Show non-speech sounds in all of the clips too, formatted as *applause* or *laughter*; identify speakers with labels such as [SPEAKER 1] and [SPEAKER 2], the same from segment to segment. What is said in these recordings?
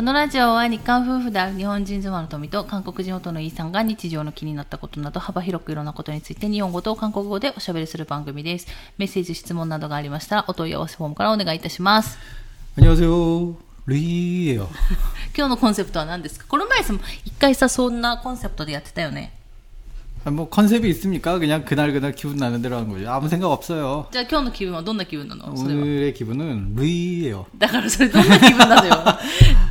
[SPEAKER 1] このラジオは日韓夫婦である日本人妻の富と韓国人夫のイーさんが日常の気になったことなど幅広くいろんなことについて日本語と韓国語でおしゃべりする番組です。メッセージ、質問などがありましたらお問い合わせフォームからお願いいたします。 *laughs*
[SPEAKER 2] 안녕하세요. 리예요.
[SPEAKER 1] 今日のコンセプトは何ですかこの前さ、一回さ、そんなコンセプトでやってたよね。
[SPEAKER 2] 아, 뭐 컨셉이 있습니까? 그냥 그날 그날 기분 나는 대로 하는 거죠. 아무 생각 없어요.
[SPEAKER 1] じゃあ今日の気分はどんな気分なのそれは。
[SPEAKER 2] 오늘의 기분은 리예요.
[SPEAKER 1] だからそれどんな気分なのよ。 *laughs*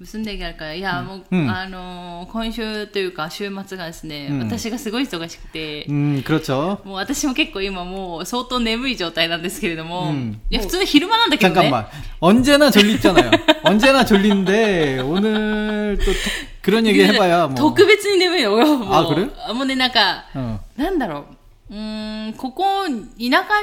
[SPEAKER 1] 結んでいけるから、いや、もう、
[SPEAKER 2] うん
[SPEAKER 1] あのー今週というか、週末がですね、
[SPEAKER 2] うん
[SPEAKER 1] 私がすごい忙しくて、
[SPEAKER 2] 음 그렇죠.
[SPEAKER 1] もう私も結構今もう相当眠い状態なんですけれども、
[SPEAKER 2] うん
[SPEAKER 1] いや、普通に昼間なんだけどね。
[SPEAKER 2] 잠깐만 언제나 졸리잖아요. *laughs* 언제나 졸린데 오늘 또 토- 그런 얘기 해봐야 뭐.
[SPEAKER 1] 特別に眠いよ、もう。
[SPEAKER 2] あこれ
[SPEAKER 1] もうね、なんか、
[SPEAKER 2] 어.
[SPEAKER 1] なんだろう。 うーん、ここ、田舎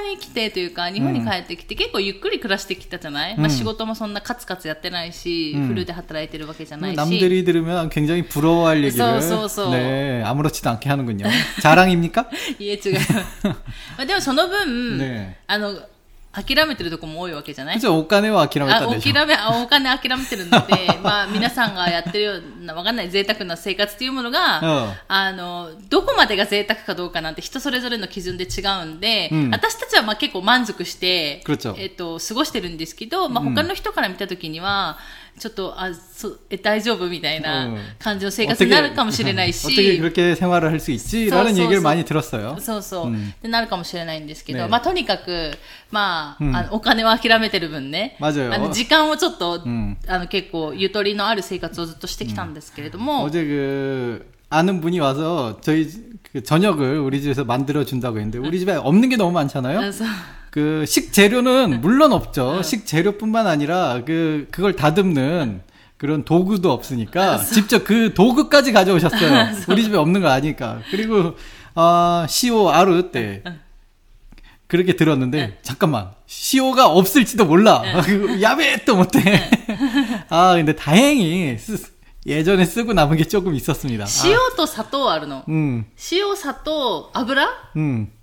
[SPEAKER 1] に来てというか、日本に帰ってきて、結構ゆっくり暮らしてきたじゃない、まあ
[SPEAKER 2] うん
[SPEAKER 1] 仕事もそんなカツカツやってないし、
[SPEAKER 2] うん
[SPEAKER 1] フルで働いてるわけじゃないし。
[SPEAKER 2] 남들이 들으면 굉장히 부러워할 얘기를
[SPEAKER 1] 써, 써, 써.
[SPEAKER 2] 네 아무렇지도 않게 하는군요. 자랑입니까? *laughs*
[SPEAKER 1] いえ、違う。まあでもその分、
[SPEAKER 2] ね
[SPEAKER 1] あの、 諦めてるとこも多いわけじゃない？
[SPEAKER 2] じゃお金
[SPEAKER 1] は
[SPEAKER 2] 諦めたんでしょ。
[SPEAKER 1] 諦めあお金諦めてるので *laughs* まあ皆さんがやってるようなわかんない贅沢な生活っていうものが、
[SPEAKER 2] うん、
[SPEAKER 1] あのどこまでが贅沢かどうかなんて人それぞれの基準で違うんで、
[SPEAKER 2] うん、
[SPEAKER 1] 私たちはまあ結構満足して、えっと、過ごしてるんですけど、まあ、他の人から見た時には、うんっと、あ、そえ大丈夫みたいな
[SPEAKER 2] うん
[SPEAKER 1] 感じの生活になるかもしれないし、
[SPEAKER 2] 어떻게 그렇게 생활을 할 수 있지라는
[SPEAKER 1] 써, 써,
[SPEAKER 2] 얘기를
[SPEAKER 1] 써.
[SPEAKER 2] 많이 들었어요.
[SPEAKER 1] そうそう、
[SPEAKER 2] うん
[SPEAKER 1] ってなるかもしれないんですけど、
[SPEAKER 2] ね
[SPEAKER 1] まあとにかく、まあ、
[SPEAKER 2] うん
[SPEAKER 1] あのお金を諦めてる分ね、
[SPEAKER 2] 맞아요
[SPEAKER 1] あの時間をちょっと、
[SPEAKER 2] ん
[SPEAKER 1] あの結構ゆとりのある生活をずっとしてきたんですけれども、
[SPEAKER 2] 어제 그 아는 분이 와서 저희 그 저녁을 우리 집에서 만들어 준다고 했는데 우리 집에 없는 게 너무 많잖아요.
[SPEAKER 1] あそう
[SPEAKER 2] 그 식재료는 네. 물론 없죠. 네. 식재료뿐만 아니라 그 그걸 다듬는 그런 도구도 없으니까 알았어. 직접 그 도구까지 가져오셨어요. 알았어. 우리 집에 없는 거 아니까. 그리고 아, CO 아르 때 네. 그렇게 들었는데 잠깐만 CO가 없을지도 몰라. 아, 야배 또 못해. 아 근데 다행히 예전에 쓰고 남은 게 조금 있었습니다. CO
[SPEAKER 1] 아. 또 사토 아르노.
[SPEAKER 2] 음.
[SPEAKER 1] CO 사토 아브라?
[SPEAKER 2] 음.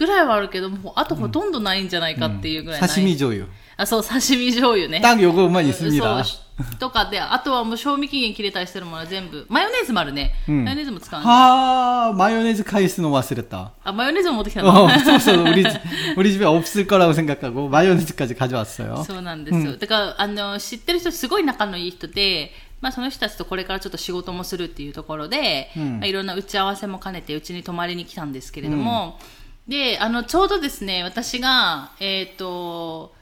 [SPEAKER 1] ぐらいはあるけども、あとほとんどないんじゃないかっていうぐらいない。
[SPEAKER 2] 사시미 조유.
[SPEAKER 1] あ、そう、刺身醤油ね。
[SPEAKER 2] 딱 요것만 있습니다.
[SPEAKER 1] そうとかで、あとはもう賞味期限切れたりしてるものは全部。マヨネーズもあるね。
[SPEAKER 2] うん
[SPEAKER 1] マヨネーズも使うね。
[SPEAKER 2] 아 마요네즈 카이스노 왔으랬다.
[SPEAKER 1] あ、マヨネーズも持ってきたの。
[SPEAKER 2] 어, 없었어. 우리, 집- 우리 집에 없을 거라고 생각하고 마요네즈까지 가져왔어요.
[SPEAKER 1] そうなんですよ。だから、あの、知ってる人、すごい仲のいい人で、まあ、その人たちとこれからちょっと仕事もするっていうところで、
[SPEAKER 2] うん
[SPEAKER 1] まあ、いろんな打ち合わせも兼ねて、うちに泊まりに来たんですけれども、 で、あの、ちょうどですね、私が、えっ、と、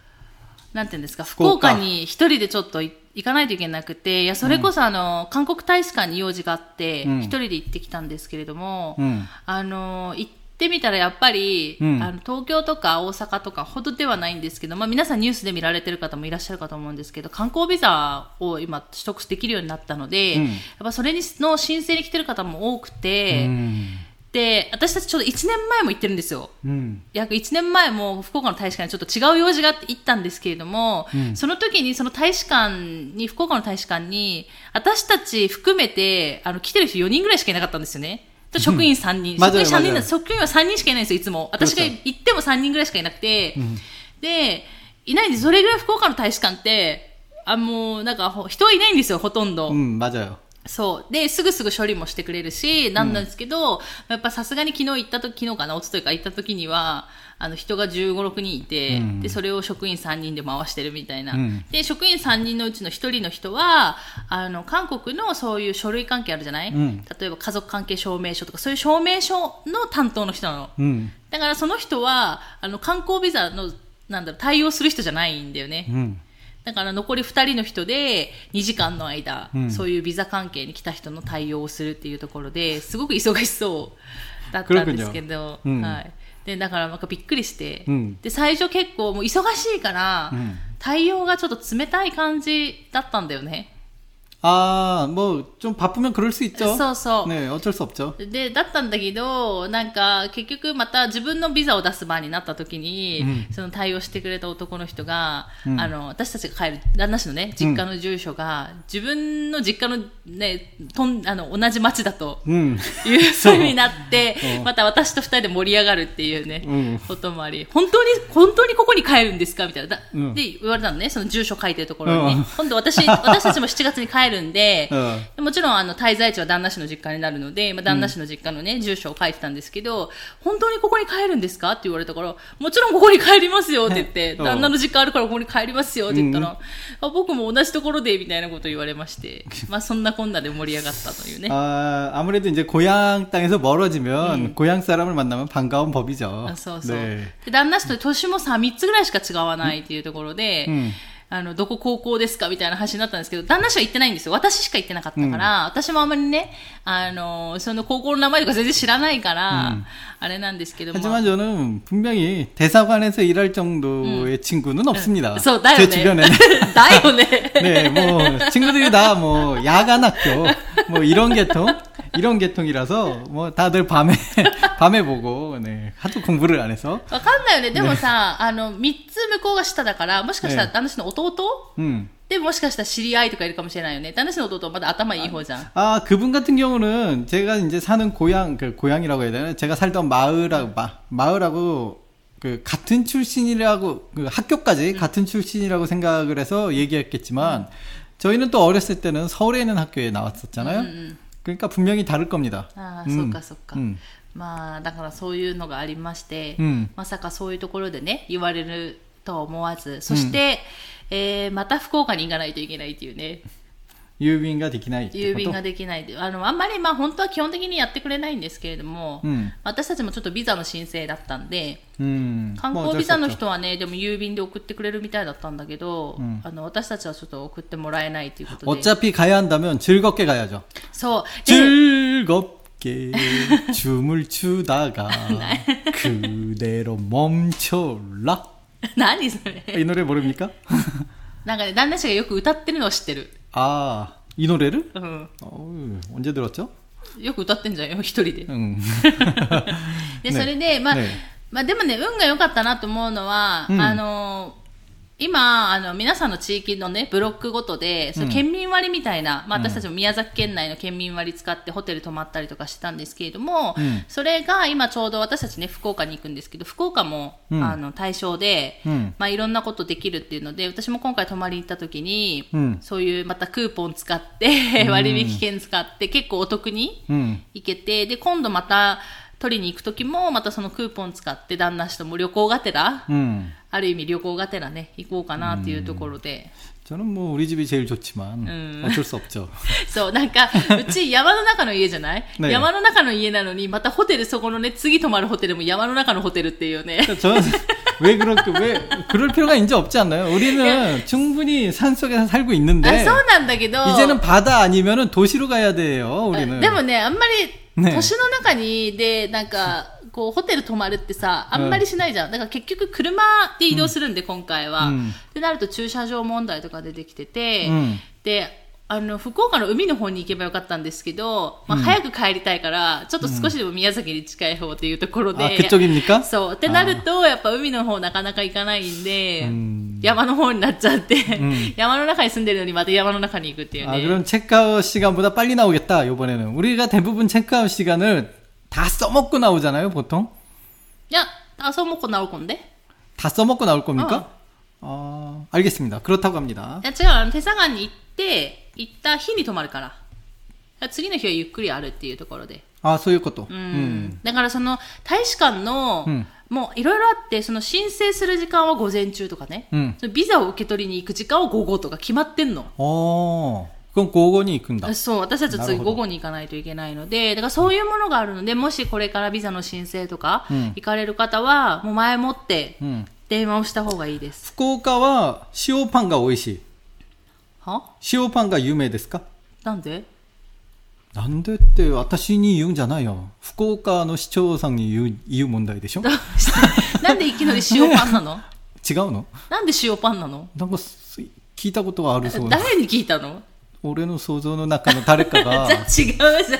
[SPEAKER 1] なんていうんですか、福
[SPEAKER 2] 福岡
[SPEAKER 1] 岡に一人でちょっとい行かないといけなくて、いや、それこそあの、韓国大使館に用事があって、
[SPEAKER 2] うん。
[SPEAKER 1] 一人で行ってきたんですけれども、
[SPEAKER 2] うん。
[SPEAKER 1] あの、行ってみたらやっぱり、
[SPEAKER 2] うん。
[SPEAKER 1] あの東京とか大阪とかほどではないんですけど、まあ皆さんニュースで見られてる方もいらっしゃるかと思うんですけど、観光ビザを今取得できるようになったので、
[SPEAKER 2] うん。
[SPEAKER 1] やっぱそれにの申請に来てる方も多くて、
[SPEAKER 2] 음,
[SPEAKER 1] で、私たちちょうど1年前も行ってるんですよ。
[SPEAKER 2] 음,
[SPEAKER 1] 約1年前も福岡の大使館にちょっと違う用事があって行ったんですけれども、
[SPEAKER 2] うん
[SPEAKER 1] その時にその大使館に、福岡の大使館に、私たち含めて、あの、来てる人4人ぐらいしかいなかったんですよね。と職員3人。
[SPEAKER 2] 맞아요
[SPEAKER 1] 職員3人
[SPEAKER 2] 맞아요
[SPEAKER 1] だ職員は3人しかいないんですよ、いつも。私が
[SPEAKER 2] 그렇죠
[SPEAKER 1] 行っても3人ぐらいしかいなくて。で、いないんです。それぐらい福岡の大使館って、あ、もう、なんか、ほ人はいないんですよ、ほとんど。
[SPEAKER 2] 음, 맞아요.
[SPEAKER 1] そう。で、すぐすぐ処理もしてくれるし、なんなんですけど、やっぱさすがに昨日行ったと昨日かな、おとといか行った時には、あの、人が15、6人いて、
[SPEAKER 2] うん
[SPEAKER 1] で、それを職員3人で回してるみたいな。
[SPEAKER 2] うん
[SPEAKER 1] で、職員3人のうちの1人の人は、あの、韓国のそういう書類関係あるじゃない、
[SPEAKER 2] ん
[SPEAKER 1] 例えば家族関係証明書とか、そういう証明書の担当の人なの。
[SPEAKER 2] 음,
[SPEAKER 1] だからその人は、あの、観光ビザの、なんだろう、対応する人じゃないんだよね。だから残り2人の人で2時間の間、
[SPEAKER 2] うん、
[SPEAKER 1] そういうビザ関係に来た人の対応をするっていうところですごく忙しそうだったんですけど、
[SPEAKER 2] うん、
[SPEAKER 1] はい、でだからなんかびっくりして、
[SPEAKER 2] うん、
[SPEAKER 1] で最初結構もう忙しいから、対応がちょっと冷たい感じだったんだよね。
[SPEAKER 2] 아, 뭐, 좀 바쁘면 그럴 수 있죠.
[SPEAKER 1] そうそう
[SPEAKER 2] 네, 어쩔 수 없죠.
[SPEAKER 1] で、だったんだけど、なんか、結局また自分のビザを出す番になった時に、
[SPEAKER 2] うん
[SPEAKER 1] その対応してくれた男の人が、
[SPEAKER 2] うん
[SPEAKER 1] あの、私たちが帰る、旦那氏のね、実家の住所が、自分の実家のね、とん、あの、同じ町だと、
[SPEAKER 2] 음.
[SPEAKER 1] いうふうになって
[SPEAKER 2] う、ん
[SPEAKER 1] また私と二人で盛り上がるっていうね、
[SPEAKER 2] うん
[SPEAKER 1] こともあり、本当に、本当にここに帰るんですかみたいな。だ
[SPEAKER 2] うん
[SPEAKER 1] で、言われたのね、その住所書いてるところにね。
[SPEAKER 2] うん
[SPEAKER 1] 今度私、私たちも7月に帰 るんで、
[SPEAKER 2] うん
[SPEAKER 1] でもちろん、あの、滞在地は旦那氏の実家になるので、まあ、旦那氏の実家のね、住所を書いてたんですけど、本当にここに帰るんですかって言われたから、もちろんここに帰りますよって言って、
[SPEAKER 2] うん
[SPEAKER 1] 旦那の実家あるからここに帰りますよって言ったら、あ僕も同じところで、みたいなこと言われまして、まあ、そんなこんなで盛り上がったというね。
[SPEAKER 2] 아, 아무래도 이제 고향 땅에서 멀어지면 고향 사람을 만나면 반가운 법이죠.
[SPEAKER 1] あそうそう。
[SPEAKER 2] 네.
[SPEAKER 1] で、旦那氏と年もさ、3つぐらいしか違わないっていうところで、
[SPEAKER 2] うん
[SPEAKER 1] あの、どこ高校ですかみたいな話になったんですけど、旦那氏は行ってないんですよ。私しか行ってなかったから、私もあんまりね、あの、その高校の名前とか全然知らないから、
[SPEAKER 2] うん
[SPEAKER 1] あれなんですけども。
[SPEAKER 2] 하지만 저는 분명히 대사관에서 일할 정도의 친구는 없습니다.
[SPEAKER 1] そう、だよ
[SPEAKER 2] 제
[SPEAKER 1] ね。
[SPEAKER 2] 주변에는.
[SPEAKER 1] だよね。 *laughs*
[SPEAKER 2] 네, 뭐 친구들이 다 뭐 야간 학교 뭐 이런 계통 이런 계통이라서 뭐 다들 밤에 *laughs* 밤에 보고 네 하도 공부를 안 해서
[SPEAKER 1] わかんないよね。でもさ、あの、3つ向こうが下だから、もしかしたら
[SPEAKER 2] ね
[SPEAKER 1] 旦那氏の弟
[SPEAKER 2] 음.
[SPEAKER 1] で、もしかしたら知り合いとかいるかもしれないよね。旦那氏の弟はまだ頭いい方じゃん。
[SPEAKER 2] 아 그분 같은 경우는 제가 이제 사는 고향 그 고향이라고 해야 되나 제가 살던 마을하고 마, 마을하고 그 같은 출신이라고 그 학교까지 같은 출신이라고 생각을 해서 얘기했겠지만 저희는 또 어렸을 때는 서울에 있는 학교에 나왔었잖아요.
[SPEAKER 1] うんうん。
[SPEAKER 2] 그러니까 분명히 다를 겁니다.
[SPEAKER 1] ああ、
[SPEAKER 2] 음.
[SPEAKER 1] そっかそっか。
[SPEAKER 2] 음.
[SPEAKER 1] まあ、だからそういうのがありまして、
[SPEAKER 2] うん
[SPEAKER 1] まさかそういうところでね、言われるとは思わず、そして、えーまた福岡に行かないといけないっていうね、
[SPEAKER 2] 유빈가 되기나
[SPEAKER 1] 郵便ができないってあの、あんまりまあ本当は基本的にやってくれないんですけれども、
[SPEAKER 2] うん
[SPEAKER 1] 私たちもちょっとビザの申請だったんで、
[SPEAKER 2] 음.
[SPEAKER 1] 観
[SPEAKER 2] 뭐
[SPEAKER 1] 光
[SPEAKER 2] 어쩔
[SPEAKER 1] ビ
[SPEAKER 2] 수
[SPEAKER 1] ザの
[SPEAKER 2] 없죠.
[SPEAKER 1] 人はね、でも郵便で送ってくれるみたいだったんだけど、
[SPEAKER 2] うん
[SPEAKER 1] あの私たちはちょっと送ってもらえないということで。
[SPEAKER 2] 어차피 가야 한다면 즐겁게 가야죠.
[SPEAKER 1] そう。で
[SPEAKER 2] 즐겁게 춤을 추다가 *laughs* 그대로 멈춰라. *laughs*
[SPEAKER 1] 何それ
[SPEAKER 2] 이 노래 모릅니까?
[SPEAKER 1] なんかね、旦那氏がよく歌ってるのを知ってる。
[SPEAKER 2] 아, 이 노래를?
[SPEAKER 1] うん。
[SPEAKER 2] 어우, 언제 들었죠?
[SPEAKER 1] よく歌ってんじゃんよ、一人で。
[SPEAKER 2] 응. *laughs*
[SPEAKER 1] で、
[SPEAKER 2] ね
[SPEAKER 1] それで、まあ、
[SPEAKER 2] ね
[SPEAKER 1] まあでもね、運が良かったなと思うのは、
[SPEAKER 2] うん
[SPEAKER 1] あの、 今、あの、皆さんの地域のね、ブロックごとで、その県民割みたいな、まあ私たちも宮崎県内の県民割使ってホテル泊まったりとかしてたんですけれども、
[SPEAKER 2] うん。
[SPEAKER 1] それが今ちょうど私たちね、福岡に行くんですけど、福岡も、
[SPEAKER 2] うん。
[SPEAKER 1] あの、対象で、
[SPEAKER 2] うん。
[SPEAKER 1] まあいろんなことできるっていうので、私も今回泊まりに行った時に、
[SPEAKER 2] うん。
[SPEAKER 1] そういうまたクーポン使って、割引券使って、結構お得に、
[SPEAKER 2] 응.
[SPEAKER 1] 行けて、で、今度また取りに行く時も、またそのクーポン使って旦那氏とも旅行がてら、
[SPEAKER 2] 응.
[SPEAKER 1] ある意味旅行がてらね、行こうかなっていうところで。
[SPEAKER 2] 저는 뭐 우리 집이 제일 좋지만
[SPEAKER 1] 음.
[SPEAKER 2] 어쩔 수 없죠. *laughs*
[SPEAKER 1] そう、なんか、うち山の中の家じゃない、*laughs*
[SPEAKER 2] ね
[SPEAKER 1] 山の中の家なのに、またホテル、そこのね、次泊まるホテルも山の中のホテルっていうね。
[SPEAKER 2] 저는 *laughs* 왜 그렇게 왜 그럴 필요가 이제 없지 않나요? 우리는 충분히 산 속에서 살고
[SPEAKER 1] あ
[SPEAKER 2] 있는데
[SPEAKER 1] そうなんだけど、
[SPEAKER 2] 이제는 바다 아니면은 도시로 가야 돼요. 우리는.
[SPEAKER 1] でもね、あんまり、
[SPEAKER 2] ね。
[SPEAKER 1] 都市の中に、で、なんか、こう、ホテル泊まるってさ、あんまりしないじゃん。だから結局車で移動するんで、今回は。
[SPEAKER 2] うん。
[SPEAKER 1] ってなると駐車場問題とか出てきてて、
[SPEAKER 2] うん。
[SPEAKER 1] で、あの、福岡の海の方に行けばよかったんですけど、まあ、早く帰りたいから、ちょっと少しでも宮崎に近い方っていうところで、
[SPEAKER 2] 아 그쪽입니까?
[SPEAKER 1] そう。ってなると、やっぱ海の方なかなか行かないんで、
[SPEAKER 2] うん
[SPEAKER 1] 山の方になっちゃって、
[SPEAKER 2] ん
[SPEAKER 1] 山の中に住んでるのにまた山の中に行くっていう
[SPEAKER 2] 아
[SPEAKER 1] ね。
[SPEAKER 2] 그럼 체크아웃 시간보다 빨리 나오겠다 이번에는 우리가 대부분 체크아웃 시간을 다 써먹고 나오잖아요 보통
[SPEAKER 1] いや、あ、そうもこなおこんで。
[SPEAKER 2] 다 써먹고 나올 겁니까? 아 알겠습니다 그렇다고 합니다
[SPEAKER 1] いや違う、あの手佐賀に 行った日に泊まるから。次の日はゆっくりあるっていうところで。
[SPEAKER 2] ああ、そうい
[SPEAKER 1] うこと。うん。うん、だからその、大使館の、
[SPEAKER 2] うん、
[SPEAKER 1] もういろいろあって、その申請する時間は午前中とかね。
[SPEAKER 2] うん、
[SPEAKER 1] ビザを受け取りに行く時間は午後とか決まってんの。
[SPEAKER 2] ああ。午後に行くんだ。
[SPEAKER 1] そう、私たちは次午後に行かないといけないので、だからそういうものがあるので、もしこれからビザの申請とか、行かれる方は、もう前もって、電話をした方がいいです。
[SPEAKER 2] 福岡は塩パンが美味しい。
[SPEAKER 1] は？
[SPEAKER 2] 塩パンが有名ですか？
[SPEAKER 1] なんで？
[SPEAKER 2] なんでって私に言うんじゃないよ。福岡の市長さんに言う言う問題でしょ？
[SPEAKER 1] なんでいきなり塩パンなの？*laughs*
[SPEAKER 2] 違うの？
[SPEAKER 1] なんで塩パンなの？
[SPEAKER 2] なんか聞いたことがあるそうです。
[SPEAKER 1] 誰に聞いたの？
[SPEAKER 2] 俺の想像の中の誰かが。*laughs*
[SPEAKER 1] 違うじ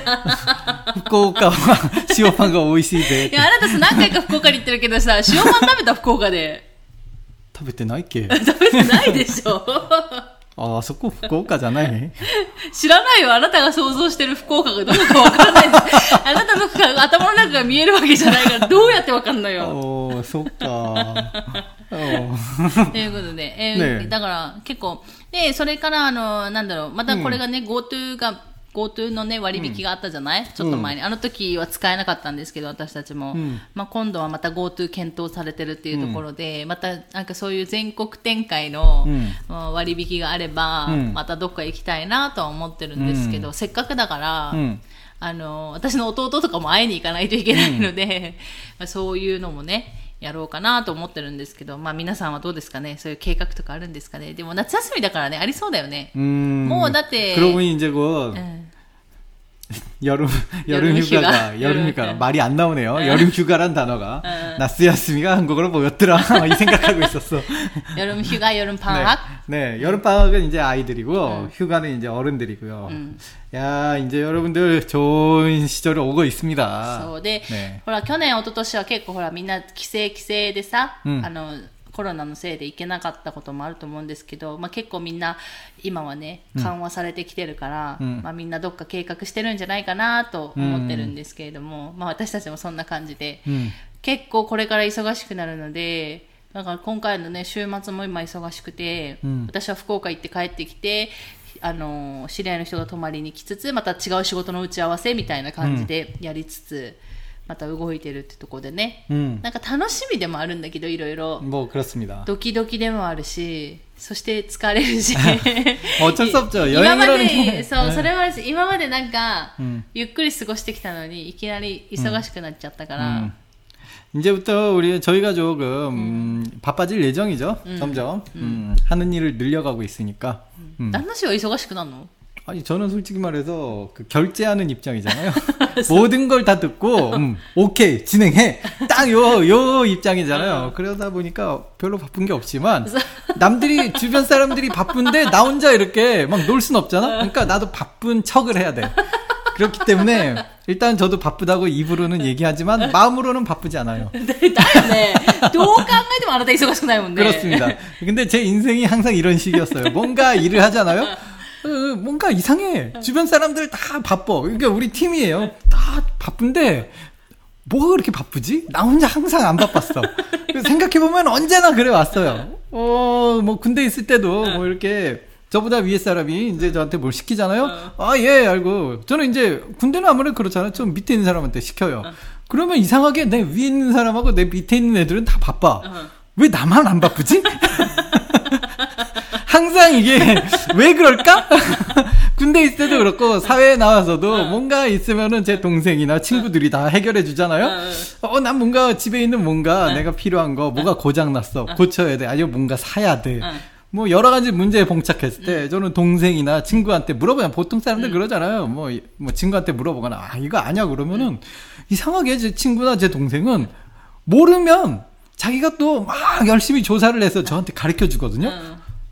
[SPEAKER 1] ゃん。*laughs*
[SPEAKER 2] 福岡は塩パンが美味しいで
[SPEAKER 1] いやあなた何回か福岡に行ってるけどさ塩パン食べた？福岡で。
[SPEAKER 2] 食べてないっけ？
[SPEAKER 1] 食べてないでしょ。
[SPEAKER 2] ああそこ福岡じゃない？*laughs*
[SPEAKER 1] 知らないよ。あなたが想像してる福岡がどこかわかんないです。*laughs* あなたの頭の中が見えるわけじゃないから、どうやってわかんのよ。
[SPEAKER 2] おおそっかお
[SPEAKER 1] ということで、えー
[SPEAKER 2] ねえ
[SPEAKER 1] だから結構、で、それから、あの、なんだろう、またこれがね、GoTo が、GoTo のね、割引があったじゃない、ちょっと前に。あの時は使えなかったんですけど、私たちも。
[SPEAKER 2] ん。
[SPEAKER 1] まあ今度はまた GoTo 検討されてるっていうところで、またなんかそういう全国展開の、割引があれば、
[SPEAKER 2] うん。
[SPEAKER 1] またどっか行きたいなとは思ってるんですけど、
[SPEAKER 2] うん。
[SPEAKER 1] せっかくだから、
[SPEAKER 2] うん。
[SPEAKER 1] あの、私の弟とかも会いに行かないといけないので、*laughs* まあ、そういうのもね、やろうかなと思ってるんですけど、まあ皆さんはどうですかねそういう計画とかあるんですかねでも夏休みだからね、ありそうだよね。
[SPEAKER 2] 음,
[SPEAKER 1] 뭐, 나한테-
[SPEAKER 2] 그러고 이제 곧
[SPEAKER 1] うん。
[SPEAKER 2] 여름 여름
[SPEAKER 1] 여름
[SPEAKER 2] 휴가가
[SPEAKER 1] 휴가.
[SPEAKER 2] 여름 휴가 말이 안 나오네요. 여름 휴가란 단어가
[SPEAKER 1] 응.
[SPEAKER 2] 나스야스미가 한국어로 뭐였더라 이 생각하고 있었어.
[SPEAKER 1] 여름 휴가, 여름 방학?
[SPEAKER 2] 네, 네, 여름 방학은 이제 아이들이고 휴가는 이제 어른들이고요.
[SPEAKER 1] 음.
[SPEAKER 2] 야, 이제 여러분들 좋은 시절이 오고 있습니다.
[SPEAKER 1] そうで、
[SPEAKER 2] ね
[SPEAKER 1] ほら、去年、一昨年は結構ほら、みんな帰省帰省でさ、
[SPEAKER 2] うん
[SPEAKER 1] あの、 コロナのせいで行けなかったこともあると思うんですけど、まあ、結構みんな今はね緩和されてきてるから、
[SPEAKER 2] うん。
[SPEAKER 1] まあ、みんなどっか計画してるんじゃないかなと思ってるんですけれども、まあ、私たちもそんな感じで、
[SPEAKER 2] 음.
[SPEAKER 1] 結構これから忙しくなるのでだから今回のね週末も今忙しくて、
[SPEAKER 2] うん。
[SPEAKER 1] 私は福岡行って帰ってきてあの知り合いの人が泊まりに来つつまた違う仕事の打ち合わせみたいな感じでやりつつ、また動いてるってとこでね、
[SPEAKER 2] 음.
[SPEAKER 1] なんか楽しみでもあるんだけどいろいろ
[SPEAKER 2] 뭐 그렇습니다.
[SPEAKER 1] ドキドキでもあるしそして疲れるし
[SPEAKER 2] 어쩔 수 없죠.
[SPEAKER 1] 今ま
[SPEAKER 2] 여행이라는
[SPEAKER 1] で
[SPEAKER 2] 게
[SPEAKER 1] そうそれは今までなんか、
[SPEAKER 2] うん
[SPEAKER 1] ゆっくり過ごしてきたのにいきなり忙しくなっちゃったから、
[SPEAKER 2] 음. 이제부터 우리 저희가 조금 음, 바빠질 예정이죠. 점점 음, 하는 일을 늘려가고 있으니까. 음.
[SPEAKER 1] 旦那氏は忙しくなるの
[SPEAKER 2] 아니 저는 솔직히 말해서 그 결제하는 입장이잖아요. *laughs* 모든 걸 다 듣고 음, 오케이 진행해 딱 요요 요 입장이잖아요. 그러다 보니까 별로 바쁜 게 없지만 *laughs* 남들이 주변 사람들이 바쁜데 나 혼자 이렇게 막 놀 순 없잖아. 그러니까 나도 바쁜 척을 해야 돼. 그렇기 때문에 일단 저도 바쁘다고 입으로는 얘기하지만 마음으로는 바쁘지 않아요. *laughs*
[SPEAKER 1] 네. 도강하지 말아다 있어가지고 나요, 근데.
[SPEAKER 2] 그렇습니다. 근데 제 인생이 항상 이런 식이었어요. 뭔가 일을 하잖아요. 어, 뭔가 이상해. 주변 사람들 다 바빠. 그러니까 우리 팀이에요. 다 바쁜데 뭐가 그렇게 바쁘지? 나 혼자 항상 안 바빴어. 생각해보면 언제나 그래 왔어요. 어, 뭐 군대 있을 때도 뭐 이렇게 저보다 위에 사람이 이제 저한테 뭘 시키잖아요. 아, 예, 알고. 저는 이제 군대는 아무래도 그렇잖아요. 좀 밑에 있는 사람한테 시켜요. 그러면 이상하게 내 위에 있는 사람하고 내 밑에 있는 애들은 다 바빠. 왜 나만 안 바쁘지? *laughs* 항상 이게 왜 그럴까? *laughs* 군대 있을 때도 그렇고 사회에 나와서도 뭔가 있으면은 제 동생이나 친구들이 다 해결해 주잖아요. 어, 난 뭔가 집에 있는 뭔가 내가 필요한 거 뭐가 고장 났어. 고쳐야 돼. 아니면 뭔가 사야 돼. 뭐 여러 가지 문제에 봉착했을 때 저는 동생이나 친구한테 물어보면 보통 사람들 그러잖아요. 뭐, 뭐 친구한테 물어보거나 아 이거 아냐 그러면은 이상하게 제 친구나 제 동생은 모르면 자기가 또 막 열심히 조사를 해서 저한테 가르쳐 주거든요.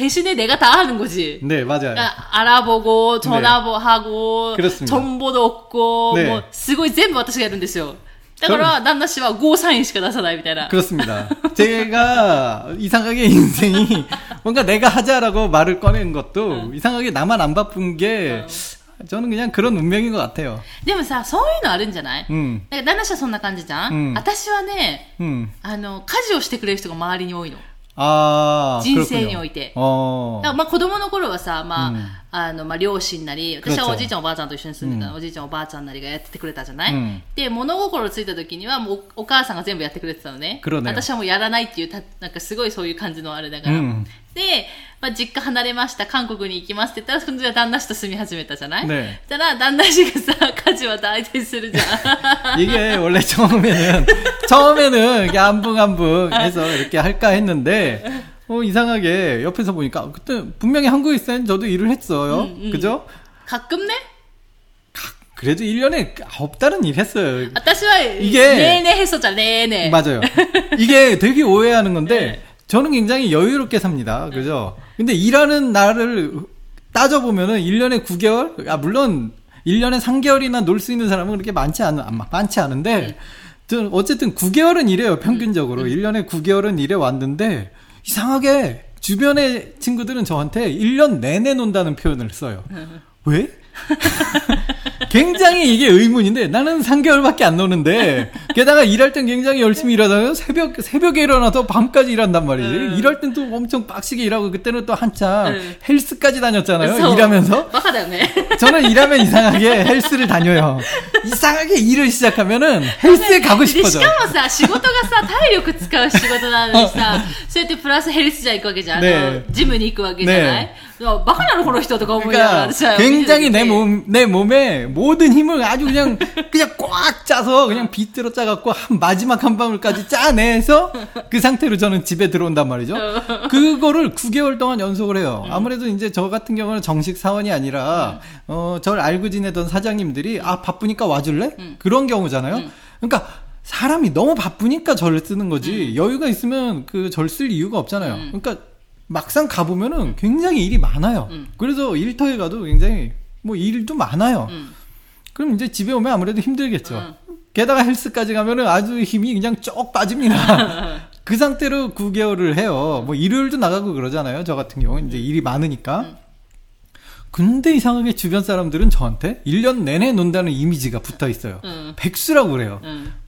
[SPEAKER 1] 대신에 내가 다 하는 거지.
[SPEAKER 2] 네 맞아요.
[SPEAKER 1] 그러니까 알아보고 전화하고
[SPEAKER 2] 그렇습니다.
[SPEAKER 1] 정보도 얻고
[SPEAKER 2] 네.
[SPEAKER 1] 뭐すごい全部私がやるんですよ。だから旦那氏はゴーサインしか出さないみたいな。
[SPEAKER 2] 그렇습니다. 제가 이상하게 인생이 *laughs* 뭔가 내가 하자라고 말을 꺼낸 것도 이상하게 나만 안 바쁜 게 저는 그냥 그런 운명인 것 같아요.
[SPEAKER 1] でもさ、そういうのあるんじゃない
[SPEAKER 2] 음,
[SPEAKER 1] だから旦那氏はそんな感じじゃん、
[SPEAKER 2] うん
[SPEAKER 1] 私はね、
[SPEAKER 2] 음.
[SPEAKER 1] あの、家事をしてくれる人が周りに多いの。
[SPEAKER 2] あ
[SPEAKER 1] 人生において。あまあ子供の頃はさ、まあ、あの、まあ両親なり、私はおじいちゃんおばあちゃんと一緒に住んでた、おじいちゃんおばあちゃんなりがやっててくれたじゃない、で、物心ついた時にはもうお母さんが全部やってくれてたのね。私はもうやらないっていうた、なんかすごいそういう感じのあれだから。
[SPEAKER 2] 음,
[SPEAKER 1] で、まあ、実家離れました、韓国に行きますって言ったら、その時は旦那氏と住み始めたじゃない
[SPEAKER 2] ね
[SPEAKER 1] そしたら、旦那氏がさ、家事は大体するじゃん。
[SPEAKER 2] 이게 원래 처음에는 처음에는 이렇게 안붕안붕 해서 이렇게 할까 했는데 *laughs* 어 이상하게 옆에서 보니까 그때 분명히 한국에 있을 땐 저도 일을 했어요.
[SPEAKER 1] 음, 음.
[SPEAKER 2] 그죠?
[SPEAKER 1] 가끔 네?
[SPEAKER 2] 그래도 1년에 아홉 달은 일했어요.
[SPEAKER 1] 私は、
[SPEAKER 2] 이게-
[SPEAKER 1] 例年へそじゃん、例年。
[SPEAKER 2] 맞아요. 이게 되게 오해하는 건데 저는 굉장히 여유롭게 삽니다. 그죠? 근데 일하는 날을 따져보면은 1년에 9개월? 아, 물론 1년에 3개월이나 놀 수 있는 사람은 그렇게 많지 않, 아, 많지 않은데 저 어쨌든 9개월은 일해요. 평균적으로. 1년에 9개월은 일해 왔는데 이상하게 주변의 친구들은 저한테 1년 내내 논다는 표현을 써요. 왜? *laughs* 굉장히 이게 의문인데 나는 3개월밖에 안 노는데 게다가 일할 땐 굉장히 열심히 일하다가 새벽 새벽에 일어나서 밤까지 일한단 말이지.
[SPEAKER 1] 음.
[SPEAKER 2] 일할 땐 또 엄청 빡시게 일하고 그때는 또 한참
[SPEAKER 1] 음.
[SPEAKER 2] 헬스까지 다녔잖아요.
[SPEAKER 1] そう
[SPEAKER 2] 일하면서
[SPEAKER 1] バカだよね。
[SPEAKER 2] 저는 일하면 이상하게 헬스를 다녀요. 이상하게 일을 시작하면은 헬스에 가고
[SPEAKER 1] で、し
[SPEAKER 2] 싶어져.
[SPEAKER 1] かもさ、仕事がさ、体力使う仕事なのにさ、そうやってプラスヘルスじゃ行くわけじゃん。あ
[SPEAKER 2] ね
[SPEAKER 1] のジムに行くわけじゃない、
[SPEAKER 2] ね
[SPEAKER 1] 야, 막 하냐고 그런 시도
[SPEAKER 2] 그러니까 굉장히 내 몸 내 몸에 모든 힘을 아주 그냥 *laughs* 그냥 꽉 짜서 그냥 비틀어 짜갖고 한 마지막 한 방울까지 짜내서 그 상태로 저는 집에 들어온단 말이죠. 그거를 9개월 동안 연속을 해요. 아무래도 이제 저 같은 경우는 정식 사원이 아니라 어 저를 알고 지내던 사장님들이 아 바쁘니까 와줄래? 그런 경우잖아요. 그러니까 사람이 너무 바쁘니까 절을 쓰는 거지 여유가 있으면 그 절 쓸 이유가 없잖아요. 그러니까 막상 가보면은 굉장히 일이 많아요.
[SPEAKER 1] 음.
[SPEAKER 2] 그래서 일터에 가도 굉장히 뭐 일도 많아요.
[SPEAKER 1] 음.
[SPEAKER 2] 그럼 이제 집에 오면 아무래도 힘들겠죠.
[SPEAKER 1] 음.
[SPEAKER 2] 게다가 헬스까지 가면은 아주 힘이 그냥 쭉 빠집니다. *laughs* 그 상태로 9개월을 해요. 뭐 일요일도 나가고 그러잖아요. 저 같은 경우는 이제 일이 많으니까.
[SPEAKER 1] 음.
[SPEAKER 2] 근데 이상하게 주변 사람들은 저한테 1년 내내 논다는 이미지가 붙어 있어요.
[SPEAKER 1] 음.
[SPEAKER 2] 백수라고 그래요.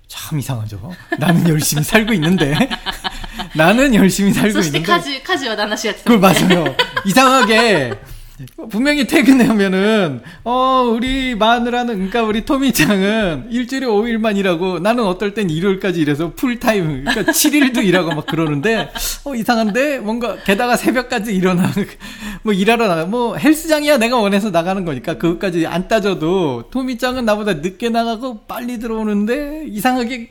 [SPEAKER 2] 참 이상하죠. 나는 열심히 살고 있는데. *laughs* 나는 열심히 살고 있는데.
[SPEAKER 1] 카즈, 카즈와 나나씨한테.
[SPEAKER 2] 그 맞아요. 이상하게 분명히 퇴근하면은 어 우리 마누라는 그러니까 우리 토미짱은 일주일에 5일만 일하고 나는 어떨 땐 일요일까지 일해서 풀타임 그러니까 7일도 일하고 막 그러는데 어 이상한데 뭔가 게다가 새벽까지 일어나 뭐 일하러 나가 뭐 헬스장이야 내가 원해서 나가는 거니까 그것까지 안 따져도 토미짱은 나보다 늦게 나가고 빨리 들어오는데 이상하게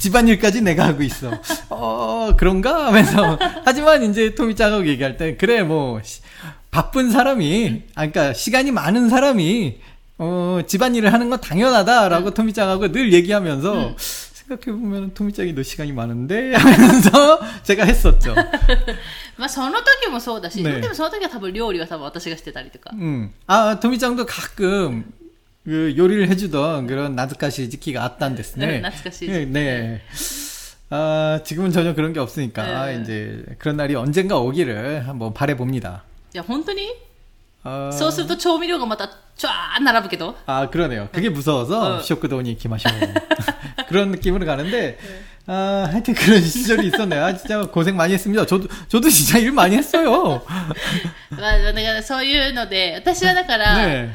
[SPEAKER 2] 집안일까지 내가 하고 있어. 어, 그런가? 하면서. 하지만 이제 토미짱하고 얘기할 때, 그래, 뭐, 시- 바쁜 사람이, 아, 그러니까 시간이 많은 사람이, 어, 집안일을 하는 건 당연하다라고 토미짱하고 늘 얘기하면서, 생각해보면 토미짱이 너 시간이 많은데? 하면서 *laughs* 제가 했었죠.
[SPEAKER 1] まあその時もそうだし、
[SPEAKER 2] ね
[SPEAKER 1] でもその時は多分料理は多分私がしてたりとか。
[SPEAKER 2] 음. 아, 토미짱도 가끔, 그 요리를 해주던 그런 나즈카시 지키가 아딴 데스네.
[SPEAKER 1] 네, 나츠카시
[SPEAKER 2] 네, 네. 아, 지금은 전혀 그런 게 없으니까,
[SPEAKER 1] 네.
[SPEAKER 2] 이제 그런 날이 언젠가 오기를 한번 바래봅니다.
[SPEAKER 1] いや、本当に
[SPEAKER 2] 아,
[SPEAKER 1] そうすると調味料がまた、ちわー並ぶけど。
[SPEAKER 2] 아, 그러네요. 그게 무서워서
[SPEAKER 1] 어.
[SPEAKER 2] 쇼크도니 기마쇼. *laughs* *laughs* 그런 느낌으로 가는데, 아, 하여튼 그런 시절이 있었네요. 아, 진짜 고생 많이 했습니다. 저도, 저도 진짜 일 많이 했어요. *laughs*
[SPEAKER 1] まあ、だからそういうので、私はだから、
[SPEAKER 2] ね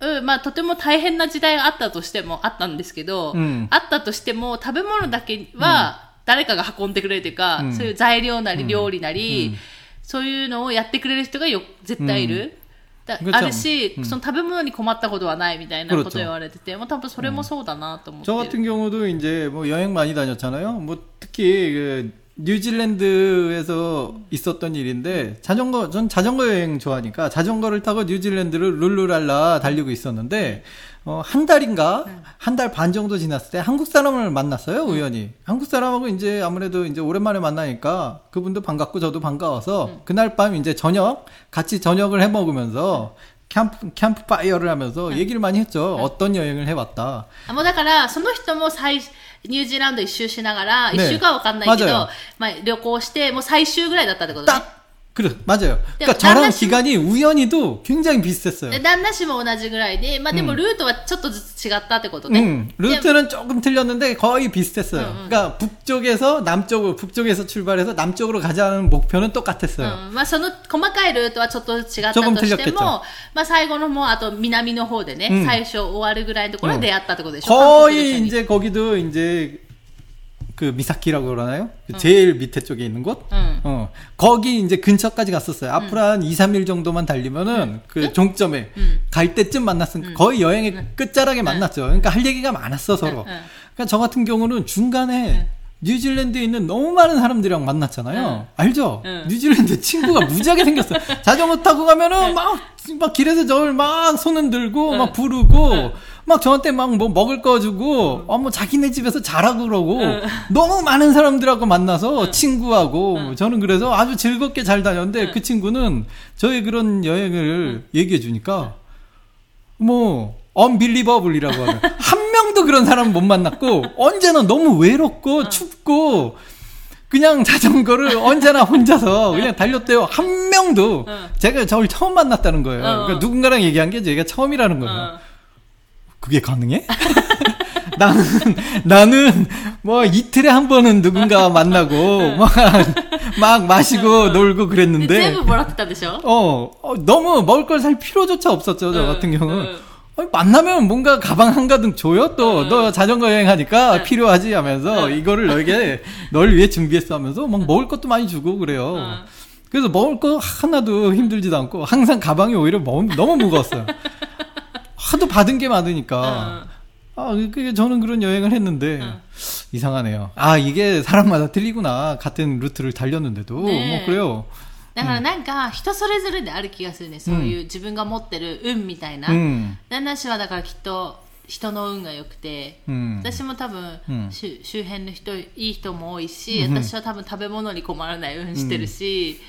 [SPEAKER 1] うんまあとても大変な時代があったとしても、あったんですけど、
[SPEAKER 2] うん
[SPEAKER 1] あったとしても、食べ物だけは誰かが運んでくれるというか、
[SPEAKER 2] うん
[SPEAKER 1] そういう材料なり料理なり、
[SPEAKER 2] うん
[SPEAKER 1] そういうのをやってくれる人がよ絶対いる。だ
[SPEAKER 2] 그렇죠
[SPEAKER 1] あるし、
[SPEAKER 2] うん
[SPEAKER 1] その食べ物に困ったことはないみたいなこと
[SPEAKER 2] 그렇죠
[SPEAKER 1] 言われてて、まあ多分それもそうだなと思って
[SPEAKER 2] 저
[SPEAKER 1] る。
[SPEAKER 2] 같은 경우도 이제 뭐 여행 많이 다녔잖아요 뭐 특히 그 뉴질랜드에서 있었던 일인데 자전거 전 자전거 여행 좋아하니까 자전거를 타고 뉴질랜드를 룰루랄라 달리고 있었는데 어, 한 달인가 한 달 반 정도 지났을 때 한국 사람을 만났어요 우연히 한국 사람하고 이제 아무래도 이제 오랜만에 만나니까 그분도 반갑고 저도 반가워서 그날 밤 이제 저녁 같이 저녁을 해 먹으면서 캠프 캠프 파이어를 하면서 얘기를 많이 했죠 어떤 여행을 해왔다
[SPEAKER 1] あもうだから、その人も最、 ニュージーランド一周しながら、一、ね、週間わかんないけど、まあ、旅行して、もう最終ぐらいだったってことね。
[SPEAKER 2] だ 그래 맞아요
[SPEAKER 1] 네,
[SPEAKER 2] 그러니까 저랑
[SPEAKER 1] 만나시-
[SPEAKER 2] 기간이 우연히도 굉장히 비슷했어요
[SPEAKER 1] で旦那氏も同じぐらいで、まあでもルートはちょっとずつ違ったってことね。
[SPEAKER 2] 음,
[SPEAKER 1] で
[SPEAKER 2] 루트는 조금 틀렸는데 거의 비슷했어요. 그러니까 북쪽에서 남쪽으로 북쪽에서 출발해서 남쪽으로 가자는 목표는 똑같았어요.
[SPEAKER 1] うんまあその細かいルートはちょっと違ったと
[SPEAKER 2] 조금
[SPEAKER 1] して
[SPEAKER 2] 틀렸겠죠
[SPEAKER 1] も、まあ最後のもうあと南の方でね、
[SPEAKER 2] うん
[SPEAKER 1] 最初終わるぐらいのところで出会ったってことでしょ、韓国
[SPEAKER 2] 거의
[SPEAKER 1] の人に
[SPEAKER 2] 이제 거기도 이제 그 미사키라고 그러나요? 그 제일 밑에 쪽에 있는 곳?
[SPEAKER 1] 응.
[SPEAKER 2] 어. 거기 이제 근처까지 갔었어요. 앞으로 한 2, 3일 정도만 달리면은 그 종점에
[SPEAKER 1] 응.
[SPEAKER 2] 갈 때쯤 만났으니까 거의 여행의 끝자락에 만났죠. 그러니까 할 얘기가 많았어 서로.
[SPEAKER 1] 응, 응.
[SPEAKER 2] 그러니까 저 같은 경우는 중간에 뉴질랜드에 있는 너무 많은 사람들이랑 만났잖아요. 알죠?
[SPEAKER 1] 응.
[SPEAKER 2] 뉴질랜드 친구가 무지하게 생겼어. *laughs* 자전거 타고 가면은 막, 막 길에서 저를 막 손은 들고 막 부르고 막 저한테 막 뭐 먹을 거 주고 어 뭐 자기네 집에서 자라고 그러고 너무 많은 사람들하고 만나서 친구하고 저는 그래서 아주 즐겁게 잘 다녔는데 그 친구는 저의 그런 여행을 얘기해 주니까 뭐 언빌리버블이라고 하는. 한 명도 그런 사람 못 만났고 언제나 너무 외롭고 어. 춥고 그냥 자전거를 언제나 혼자서 그냥 어. 달렸대요. 한 명도
[SPEAKER 1] 어.
[SPEAKER 2] 제가 저를 처음 만났다는 거예요.
[SPEAKER 1] 어,
[SPEAKER 2] 그러니까 누군가랑 얘기한 게 제가 처음이라는 거예요. 그게 가능해? *laughs* 나는 나는 뭐 이틀에 한 번은 누군가 만나고 막, 막 마시고 놀고 그랬는데
[SPEAKER 1] 네, 쟤는 뭐라 했다 드셔?
[SPEAKER 2] 어, 어 너무 먹을 걸 살 필요조차 없었죠 저 같은 경우는. 만나면 뭔가 가방 한 가득 줘요, 또. 너 자전거 여행하니까 필요하지 하면서 이거를 너에게, 널 위해 준비했어 하면서 막 먹을 것도 많이 주고 그래요.
[SPEAKER 1] 응.
[SPEAKER 2] 그래서 먹을 거 하나도 힘들지도 않고 항상 가방이 오히려 뭐- 너무 무거웠어요. *laughs* 하도 받은 게 많으니까. 아, 그 저는 그런 여행을 했는데 이상하네요. 아, 이게 사람마다 틀리구나. 같은 루트를 달렸는데도
[SPEAKER 1] 네.
[SPEAKER 2] 뭐 그래요.
[SPEAKER 1] だからなんか人それぞれである気がするね。そういう自分が持ってる運みたいな。
[SPEAKER 2] 음.
[SPEAKER 1] 旦那氏はだからきっと人の運が良くて、
[SPEAKER 2] 음.
[SPEAKER 1] 私も多分、
[SPEAKER 2] うん
[SPEAKER 1] 周周辺の人いい人も多いし、私は多分食べ物に困らない運してるし、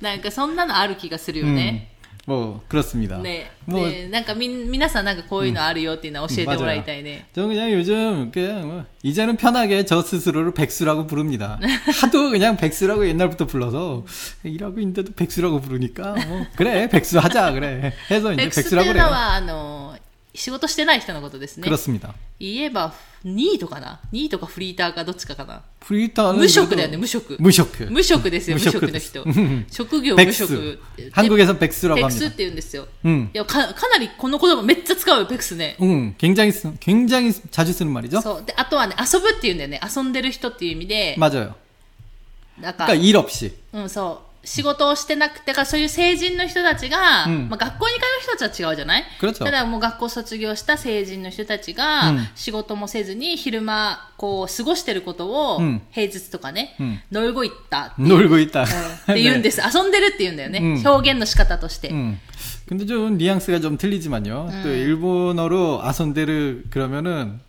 [SPEAKER 1] なんかそんなのある気がするよね。
[SPEAKER 2] 음, 뭐 그렇습니다.
[SPEAKER 1] ね、
[SPEAKER 2] 뭐
[SPEAKER 1] でなんかみん皆さんなんかこういうのあるよっていうのを教えてもらいたいね。
[SPEAKER 2] 저는 그냥 요즘 그냥 뭐 이제는 편하게 저 스스로를 백수라고 부릅니다. *laughs* 하도 그냥 백수라고 옛날부터 불러서 일하고 있는데도 백수라고 부르니까 뭐 그래 백수 하자 그래 해서 이제
[SPEAKER 1] エクスってい
[SPEAKER 2] 백수라고
[SPEAKER 1] う
[SPEAKER 2] 그래요.
[SPEAKER 1] のは、あの、 仕事してない人のことですね。
[SPEAKER 2] 그렇습니다.
[SPEAKER 1] 言えば、ニートかなニートかフリーターかどっちかかな
[SPEAKER 2] 프리터는
[SPEAKER 1] 無職だよね、無職。
[SPEAKER 2] 무職.
[SPEAKER 1] 無職ですよ、無職の人
[SPEAKER 2] 무職。
[SPEAKER 1] 職業無
[SPEAKER 2] 백수.
[SPEAKER 1] 職。
[SPEAKER 2] 한국에서 백수라고
[SPEAKER 1] ペクスっ
[SPEAKER 2] 합니다.
[SPEAKER 1] て言うんですよ。
[SPEAKER 2] 음,
[SPEAKER 1] いやかかなりこの言葉めっちゃ使うよ、ペクスね。
[SPEAKER 2] 음, 굉장히 쓰- 굉장히 자주 쓰는 말이죠.
[SPEAKER 1] そう。で、あとはね、遊ぶって言うんだよね。遊んでる人っていう意味で、
[SPEAKER 2] 맞아요.
[SPEAKER 1] なんか、
[SPEAKER 2] 그러니까 일 없이.
[SPEAKER 1] うん、そう。 仕事をしてなくてか、そういう成人の人たちが、
[SPEAKER 2] うん
[SPEAKER 1] まあ、学校に通う人たちは違うじゃない
[SPEAKER 2] 그렇죠.
[SPEAKER 1] ただもう学校卒業した成人の人たちが、
[SPEAKER 2] うん
[SPEAKER 1] 仕事もせずに昼間、こう、過ごしてることを、
[SPEAKER 2] うん
[SPEAKER 1] 平日とかね、
[SPEAKER 2] うん
[SPEAKER 1] 乗り越えたって
[SPEAKER 2] 놀고 있다.
[SPEAKER 1] って言うんです。*laughs* 遊んでるって言うんだよね。
[SPEAKER 2] うん
[SPEAKER 1] 表現の仕方として。
[SPEAKER 2] 음. 근데 좀 뉘앙스가 좀 틀리지만요. 또 일본어로 아손데르 그러면은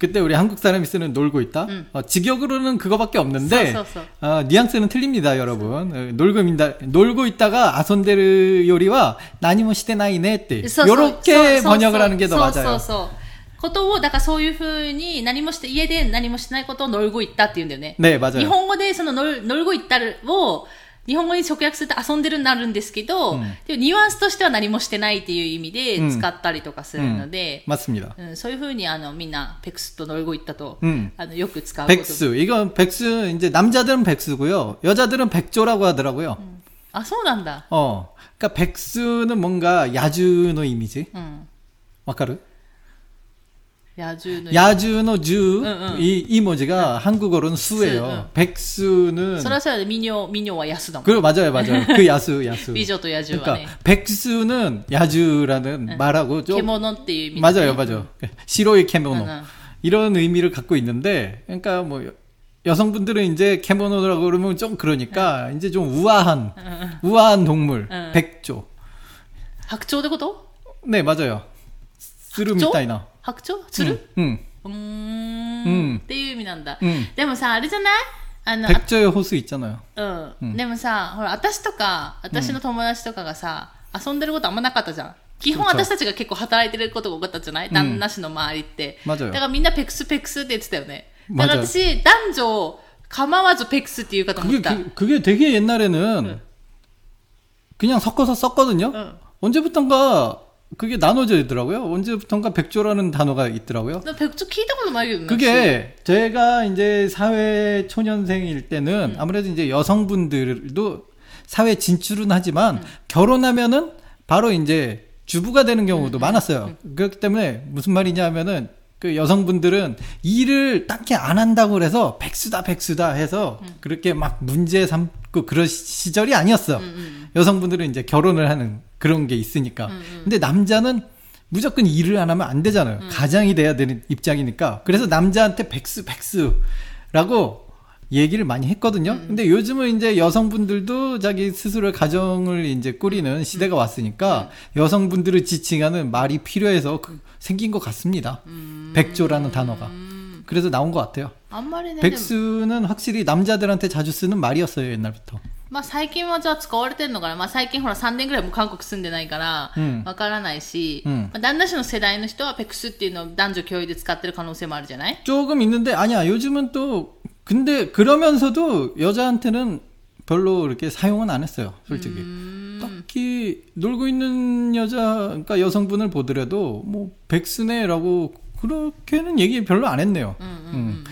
[SPEAKER 2] 그때 우리 한국 사람이 쓰는 놀고 있다.
[SPEAKER 1] 음.
[SPEAKER 2] 어, 직역으로는 그거밖에 없는데
[SPEAKER 1] 써, 써, 써.
[SPEAKER 2] 어, 뉘앙스는 틀립니다, 여러분. 어, 놀고 있다, 놀고 있다가 아손데르 요리와 나니모 시테나이네 때
[SPEAKER 1] そうそう
[SPEAKER 2] 요렇게
[SPEAKER 1] そうそう
[SPEAKER 2] 번역을 하는 게 더
[SPEAKER 1] そうそう
[SPEAKER 2] 맞아요.
[SPEAKER 1] そう。ことを、だからそういうふうに何もして、家で何もしてないことを乗り越えたって言うんだよね。
[SPEAKER 2] 네, 맞아요.
[SPEAKER 1] 日本語でその乗り乗り越えたを、 日本語に直訳すると遊んでるになるんですけど、
[SPEAKER 2] うん
[SPEAKER 1] でもニュアンスとしては何もしてないっていう意味で
[SPEAKER 2] うん
[SPEAKER 1] 使ったりとかするので、
[SPEAKER 2] 맞습니다.
[SPEAKER 1] うんそういうふうにあのみんなペクスと乗り越えたと、
[SPEAKER 2] 음.
[SPEAKER 1] あのよく使うこと。
[SPEAKER 2] 백수. 이건 백수, 이제 남자들은 백수고요. 여자들은 백조라고 하더라고요.
[SPEAKER 1] あ、そうなんだ。
[SPEAKER 2] 어. 그러니까 백수는 뭔가 야주의 이미지.
[SPEAKER 1] うん。
[SPEAKER 2] 와 카르?
[SPEAKER 1] 野獣の。
[SPEAKER 2] 야주노 주,
[SPEAKER 1] 응, 응.
[SPEAKER 2] 이, 이 모지가 한국어로는
[SPEAKER 1] 수,
[SPEAKER 2] 수예요. 백수는.
[SPEAKER 1] それはそうだね。ミニョ、ミニョは安だもん。
[SPEAKER 2] 그, 맞아요, 맞아요. 그 야수, 야수.
[SPEAKER 1] 美女と野獣はね
[SPEAKER 2] 그러니까, 。 백수는 야주라는 말하고 좀.
[SPEAKER 1] 獣っていう意味で
[SPEAKER 2] 맞아요, 맞아요. 시로이 캐모노.
[SPEAKER 1] 응, 응.
[SPEAKER 2] 이런 의미를 갖고 있는데, 그러니까 뭐, 여성분들은 이제 캐모노라고 그러면 좀 그러니까 이제 좀 우아한 우아한 동물
[SPEAKER 1] 응.
[SPEAKER 2] 백조.
[SPEAKER 1] 白鳥ってこと
[SPEAKER 2] 네 맞아요. 쓰르 미타이나.
[SPEAKER 1] 白鳥鶴
[SPEAKER 2] 응.
[SPEAKER 1] うーん
[SPEAKER 2] うん
[SPEAKER 1] っていう意味なんだ。
[SPEAKER 2] うん
[SPEAKER 1] でもさ、あれじゃないあの、
[SPEAKER 2] 백조의 호수 있잖아요.
[SPEAKER 1] あうん、
[SPEAKER 2] うん
[SPEAKER 1] でもさ、ほら、私とか、私の友達とかがさ、遊んでることあんまなかったじゃん。基本
[SPEAKER 2] そうそう
[SPEAKER 1] 私たちが結構働いてることが多かったじゃない、旦那氏の周りって。
[SPEAKER 2] 맞아요
[SPEAKER 1] だからみんなペクスペクスって言ってたよね。
[SPEAKER 2] 맞아요
[SPEAKER 1] だから私、男女構わずペクスって言うかと思っ
[SPEAKER 2] 그게
[SPEAKER 1] た。
[SPEAKER 2] 그, 게 되게 옛날에는 그냥 섞어서 썼거든요.
[SPEAKER 1] 응.
[SPEAKER 2] 언제부턴가 그게 나눠져 있더라고요. 언제부턴가 백조라는 단어가 있더라고요.
[SPEAKER 1] 나 백조 키다고는 말이
[SPEAKER 2] 그게 제가 이제 사회 초년생일 때는 음. 아무래도 이제 여성분들도 사회 진출은 하지만 음. 결혼하면은 바로 이제 주부가 되는 경우도 음. 음 많았어요. 음. 그렇기 때문에 무슨 말이냐면은 그 여성분들은 일을 딱히 안 한다고 그래서 백수다 백수다 해서 음. 그렇게 막 문제 삼고 그런 시절이 아니었어. 여성분들은 이제 결혼을 하는 그런 게 있으니까. 음. 근데 남자는 무조건 일을 안 하면 안 되잖아요. 음. 가장이 돼야 되는 입장이니까. 그래서 남자한테 백수, 백수라고 얘기를 많이 했거든요. 음. 근데 요즘은 이제 여성분들도 자기 스스로 가정을 이제 꾸리는 시대가 왔으니까 여성분들을 지칭하는 말이 필요해서 그, 생긴 것 같습니다. 백조라는 단어가. 그래서 나온 것 같아요. 백수는 확실히 남자들한테 자주 쓰는 말이었어요, 옛날부터.
[SPEAKER 1] まあ最近はじゃあ使われてんのかなまあ最近ほら3年ぐらいもう韓国住んでないから
[SPEAKER 2] うん、
[SPEAKER 1] わからないし、
[SPEAKER 2] うん
[SPEAKER 1] まあ、旦那氏の世代の人はペクスっていうのを男女共有で使ってる可能性もあるじゃない
[SPEAKER 2] 조금 있는데 아니야 요즘은 또 근데 그러면서도 여자한테는 별로 이렇게 사용은 안 했어요 솔직히 딱히 놀고 있는 여자 그러니까 여성분을 보더라도 뭐 백스네라고 그렇게는 얘기 별로 안 했네요 음.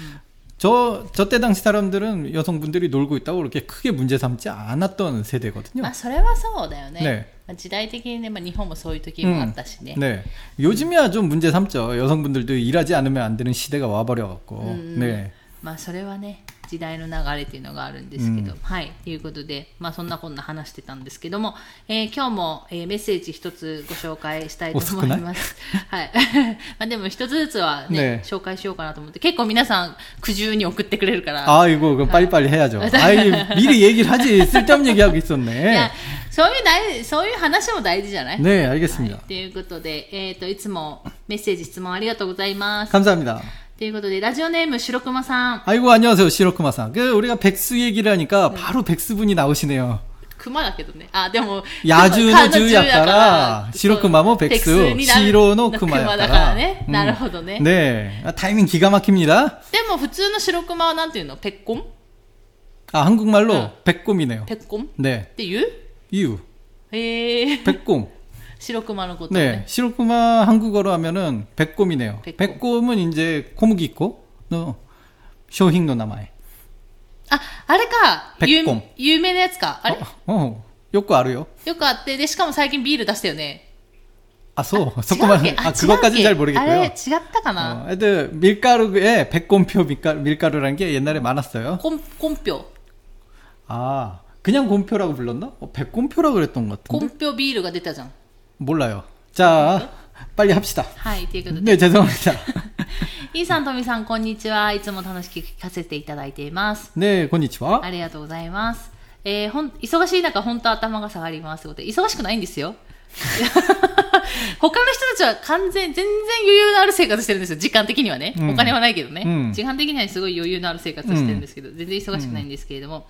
[SPEAKER 2] 저, 저 때 당시 사람들은 여성분들이 놀고 있다고 그렇게 크게 문제 삼지 않았던 세대거든요.
[SPEAKER 1] まあそれはそうだよね。
[SPEAKER 2] ね
[SPEAKER 1] まあ、時代的にね、まあ、日本もそういう時もあったしね。
[SPEAKER 2] 네. 요즘이야 좀 문제 삼죠. 여성분들도 일하지 않으면 안 되는 시대가 와버려갖고. 네.
[SPEAKER 1] まあそれはね、 時代の流れっていうのがあるんですけど、はい。ということで、まあそんなこんな話してたんですけども、えー今日も、えーメッセージ一つご紹介したいと思います。*laughs* はい。*laughs* まあでも一つずつはね
[SPEAKER 2] ね
[SPEAKER 1] 紹介しようかなと思って、結構皆さん苦渋に送ってくれるから、
[SPEAKER 2] 아, 이거, 그럼 빨리빨리 해야죠. 아이, 미리 얘기를 하지. 쓸데없는 얘기하고
[SPEAKER 1] い
[SPEAKER 2] 있었네.
[SPEAKER 1] や、*laughs* そういう大そういう話も大事じゃない
[SPEAKER 2] 네, 알겠습니다.
[SPEAKER 1] ということで、えっ、と、いつもメッセージ、質問ありがとうございます。
[SPEAKER 2] 감사합니다.
[SPEAKER 1] ということで、ラジオネーム、白熊さん。
[SPEAKER 2] 아이고, 안녕하세요. 시로크마상. 그, 우리가 백수 얘기를 하니까 바로 백수분이 나오시네요.
[SPEAKER 1] 熊だけどね。あ、でも、
[SPEAKER 2] 야주의
[SPEAKER 1] 熊
[SPEAKER 2] 주
[SPEAKER 1] や
[SPEAKER 2] 약가라
[SPEAKER 1] そう
[SPEAKER 2] 시로크마모
[SPEAKER 1] ペク
[SPEAKER 2] 백수,
[SPEAKER 1] スになる
[SPEAKER 2] 시로노
[SPEAKER 1] 熊だ
[SPEAKER 2] 크마야까라.
[SPEAKER 1] からね。なるほどね。
[SPEAKER 2] 네. 아, 타이밍 기가 막힙니다.
[SPEAKER 1] でも、普通の白熊はなんていうのペッコン
[SPEAKER 2] 아, 한국말로
[SPEAKER 1] 응.
[SPEAKER 2] 백곰이네요.
[SPEAKER 1] ペッコンっ
[SPEAKER 2] 네.
[SPEAKER 1] ていう
[SPEAKER 2] 이유.
[SPEAKER 1] へえ。
[SPEAKER 2] 백곰.
[SPEAKER 1] 白熊のこと
[SPEAKER 2] 네,
[SPEAKER 1] ね。
[SPEAKER 2] 시로쿠마 한국어로 하면은 백곰이네요.
[SPEAKER 1] 백곰.
[SPEAKER 2] 백곰. 은 이제 고무기 있고, 너 쇼힝노 나마에.
[SPEAKER 1] あ、あれか。有
[SPEAKER 2] ペッコン
[SPEAKER 1] 有名なやつか。あれ
[SPEAKER 2] 어, 어, 요거 알아요?
[SPEAKER 1] よくあって、で、しかも最近ビール出したよね。
[SPEAKER 2] 아, 소,
[SPEAKER 1] 違うっ
[SPEAKER 2] 소쿠만,
[SPEAKER 1] け
[SPEAKER 2] 아,
[SPEAKER 1] 違うっけ
[SPEAKER 2] 그것까지는 잘
[SPEAKER 1] あれ
[SPEAKER 2] 모르겠고요.
[SPEAKER 1] 違ったかな、
[SPEAKER 2] 어, 하여튼 밀가루에 백곰표 밀가루, 밀가루라는 게 옛날에 많았어요.
[SPEAKER 1] コン、コンピョ。
[SPEAKER 2] 아, 그냥 곰표라고 불렀나? 어, 백곰표라고 그랬던 것
[SPEAKER 1] コ
[SPEAKER 2] 같은데.
[SPEAKER 1] ンピョビールが出たじゃん。
[SPEAKER 2] 몰라요. 자, 빨리 합시다.
[SPEAKER 1] はい、ということで。
[SPEAKER 2] 네, 죄송합니다.
[SPEAKER 1] イーさん、トミさん、こんにちは。いつも楽しく聞かせていただいています。
[SPEAKER 2] 네, konnichiwa.
[SPEAKER 1] ありがとうございます。えー、ほん、忙しい中、本当頭が下がります。ということで、忙しくないんですよ。他の人たちは完全、全然余裕のある生活してるんですよ。時間的にはね。
[SPEAKER 2] うん
[SPEAKER 1] お金はないけどね。
[SPEAKER 2] うん
[SPEAKER 1] 時間的にはすごい余裕のある生活をしてるんですけど、全然忙しくないんですけれども、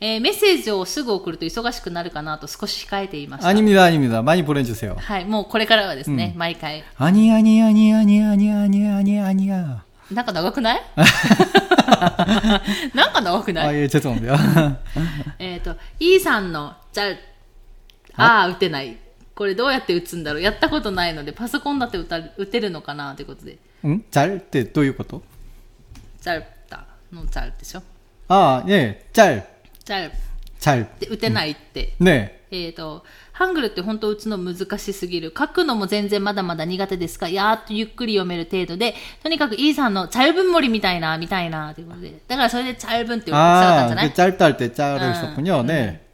[SPEAKER 1] えーメッセージをすぐ送ると忙しくなるかなと少し控えていました。
[SPEAKER 2] 아닙니다, 아닙니다. 많이 보내주세요.
[SPEAKER 1] はい、もうこれからはですね、毎回。
[SPEAKER 2] 아니, 아니, 아니, 아니, 아니, 아니, 아니, 아니야.
[SPEAKER 1] なんか長くない*laughs* なんか長くない
[SPEAKER 2] 아, 예, *laughs* 죄송합니다.
[SPEAKER 1] えっ、と、E さんの、じゃあ、あー打てない。これどうやって打つんだろうやったことないので、パソコンだって打た打てるのかなということで、
[SPEAKER 2] 응? 잘? 때, 또いうこと?
[SPEAKER 1] チャルタのチャルでしょ
[SPEAKER 2] 아, 예, 짤,
[SPEAKER 1] チャル
[SPEAKER 2] 잘
[SPEAKER 1] 잘. 打てないって。
[SPEAKER 2] うん、ね
[SPEAKER 1] え。っ、ー、と、ハングルって本当打つの難しすぎる。書くのも全然まだまだ苦手ですが、やーっとゆっくり読める程度で、とにかくイーさんのチャルブンモりみたいな、みたいな、ということで。だからそれでチャルブンってちわれてたんじゃない？
[SPEAKER 2] チャルタルって
[SPEAKER 1] チ
[SPEAKER 2] ャルブンそこね。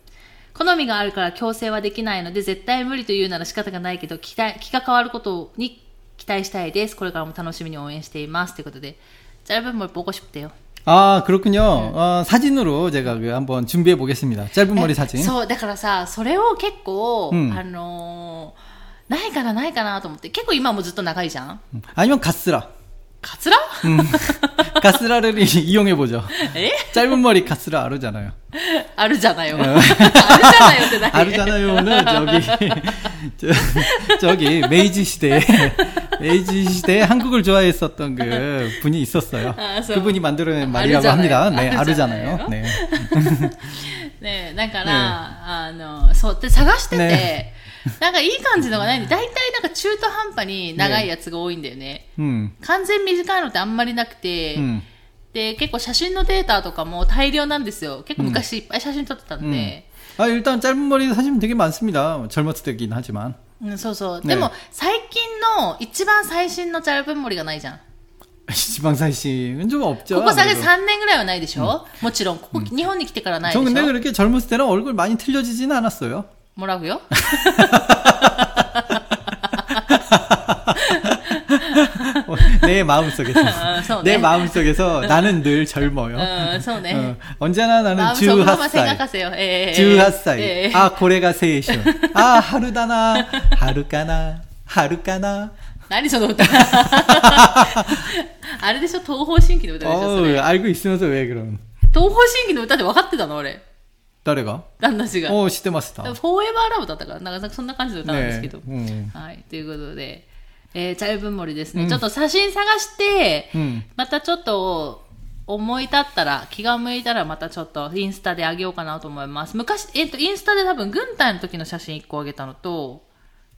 [SPEAKER 1] 好みがあるから強制はできないので、絶対無理というなら仕方がないけど、気が変わることに期待したいです。これからも楽しみに応援しています。ということで、チャルブン盛りボコシップよ。 요.
[SPEAKER 2] 아, 그렇군요. 어, 사진으로 제가 그 한번 준비해 보겠습니다. 짧은 머리 사진.
[SPEAKER 1] そう、だからさ、それを結構、
[SPEAKER 2] うん
[SPEAKER 1] あのーないかな、ないかなと思って、結構今もずっと長いじゃん
[SPEAKER 2] 아니면 가스라.
[SPEAKER 1] カツラ
[SPEAKER 2] 음, 가스라를 이용해 보죠.
[SPEAKER 1] え
[SPEAKER 2] 짧은 머리 가스라 아르잖아요.
[SPEAKER 1] あるじゃないよ。あるじゃないよって何
[SPEAKER 2] 아르잖아요는 저기 저, 저기 메이지 시대에 메이지 시대에 한국을 좋아했었던 그 분이 있었어요.
[SPEAKER 1] 아, 저-
[SPEAKER 2] 그분이 만들어낸 말이라고
[SPEAKER 1] 아르잖아요.
[SPEAKER 2] 합니다. 네,
[SPEAKER 1] 아르잖아요.
[SPEAKER 2] 아르잖아요. 네. *laughs*
[SPEAKER 1] ねだから、あの、そう、で、探してて、
[SPEAKER 2] ね *laughs*
[SPEAKER 1] なんかいい感じのがないんで、大体なんか中途半端に長いやつが多いんだよね。
[SPEAKER 2] 음,
[SPEAKER 1] 完全短いのってあんまりなくて、
[SPEAKER 2] 음.
[SPEAKER 1] で、結構写真のデータとかも大量なんですよ。結構昔いっぱい写真撮ってたんで、
[SPEAKER 2] 아, 일단 짧은 머리 사진 되게 많습니다. 젊었을 때긴 하지만.
[SPEAKER 1] うんそうそう。
[SPEAKER 2] ね
[SPEAKER 1] でも、最近の一番最新のチャルブンモリがないじゃん。
[SPEAKER 2] 지방사이싱은 좀 없죠.
[SPEAKER 1] ここ最近
[SPEAKER 2] 아무래도.
[SPEAKER 1] 3年ぐらいはないでしょ、もちろん、ここ、日本に来てからないで
[SPEAKER 2] 저
[SPEAKER 1] し
[SPEAKER 2] 근데
[SPEAKER 1] ょ
[SPEAKER 2] 그렇게 젊었을 때는 얼굴 많이 틀려지지는 않았어요.
[SPEAKER 1] もらうよ。 *laughs*
[SPEAKER 2] 어, 내 마음속에서.
[SPEAKER 1] 아, 서운해.
[SPEAKER 2] 내 마음속에서 나는 늘 젊어요.
[SPEAKER 1] うん、そうね。
[SPEAKER 2] 어, 언제나 나는
[SPEAKER 1] まあ、そこまで
[SPEAKER 2] 18살.
[SPEAKER 1] 생각하세요ええ
[SPEAKER 2] 18살.
[SPEAKER 1] ええ
[SPEAKER 2] 아, 고래가 세이쇼. 아, 하루다나, 하루까나, 하루까나.
[SPEAKER 1] 何その歌あれでしょ東方神起の歌でしょそ
[SPEAKER 2] 어,
[SPEAKER 1] れ。
[SPEAKER 2] 알고 있으면서 왜 그럼?
[SPEAKER 1] 東方神起の歌って分かってたの俺。 *laughs*
[SPEAKER 2] 誰が？
[SPEAKER 1] 旦那氏が。
[SPEAKER 2] お知ってました。
[SPEAKER 1] フォーエバーラブだったから、なんかそんな感じで歌うんですけど。
[SPEAKER 2] ねうん、
[SPEAKER 1] はい。ということで、えー、茶湯分盛りですね、うん、ちょっと写真探して、
[SPEAKER 2] うん、
[SPEAKER 1] またちょっと、思い立ったら、気が向いたらまたちょっとインスタであげようかなと思います。昔、えっ、ー、と、インスタで多分軍隊の時の写真1個あげたのと、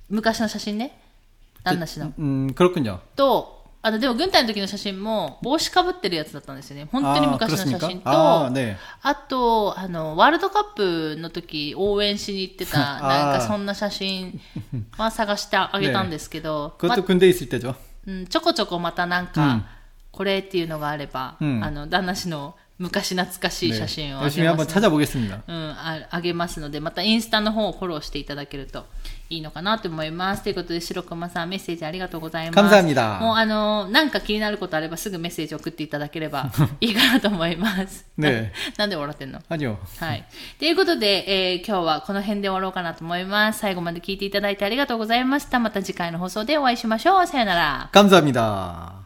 [SPEAKER 1] 昔の写真ね。旦那氏の。
[SPEAKER 2] うん、黒くんじゃん。
[SPEAKER 1] と、あの、でも軍隊の時の写真も帽子かぶってるやつだったんですよね。本当に昔の写
[SPEAKER 2] 아,
[SPEAKER 1] 真と、
[SPEAKER 2] 아, 네.
[SPEAKER 1] あと、あの、ワールドカップの時応援しに行ってた、*laughs*
[SPEAKER 2] あー
[SPEAKER 1] なんかそんな写真は探してあげたんですけど、*laughs* ま
[SPEAKER 2] 그것도 군대 있을 때죠.
[SPEAKER 1] うん、ちょこちょこまたなんか、
[SPEAKER 2] うん
[SPEAKER 1] これっていうのがあれば、
[SPEAKER 2] うん
[SPEAKER 1] あの、旦那氏の 昔懐かしい
[SPEAKER 2] 네.
[SPEAKER 1] 写真をあ
[SPEAKER 2] 열심히
[SPEAKER 1] げ
[SPEAKER 2] 한번
[SPEAKER 1] ますので、
[SPEAKER 2] 찾아보겠습니다.
[SPEAKER 1] うん、ああげますので、またインスタの方をフォローしていただけるといいのかなと思います。ということで、白熊さんメッセージありがとうございます。
[SPEAKER 2] 감사합니다.
[SPEAKER 1] もうあの、なんか気になることあればすぐメッセージ送っていただければいいかなと思います。
[SPEAKER 2] ね*laughs*
[SPEAKER 1] なんで笑ってんの
[SPEAKER 2] 아니요.
[SPEAKER 1] はい。ということで、えー今日はこの辺で終わろうかなと思います。最後まで聞いていただいてありがとうございました。また次回の放送でお会いしましょう。さよなら。
[SPEAKER 2] 감사합니다.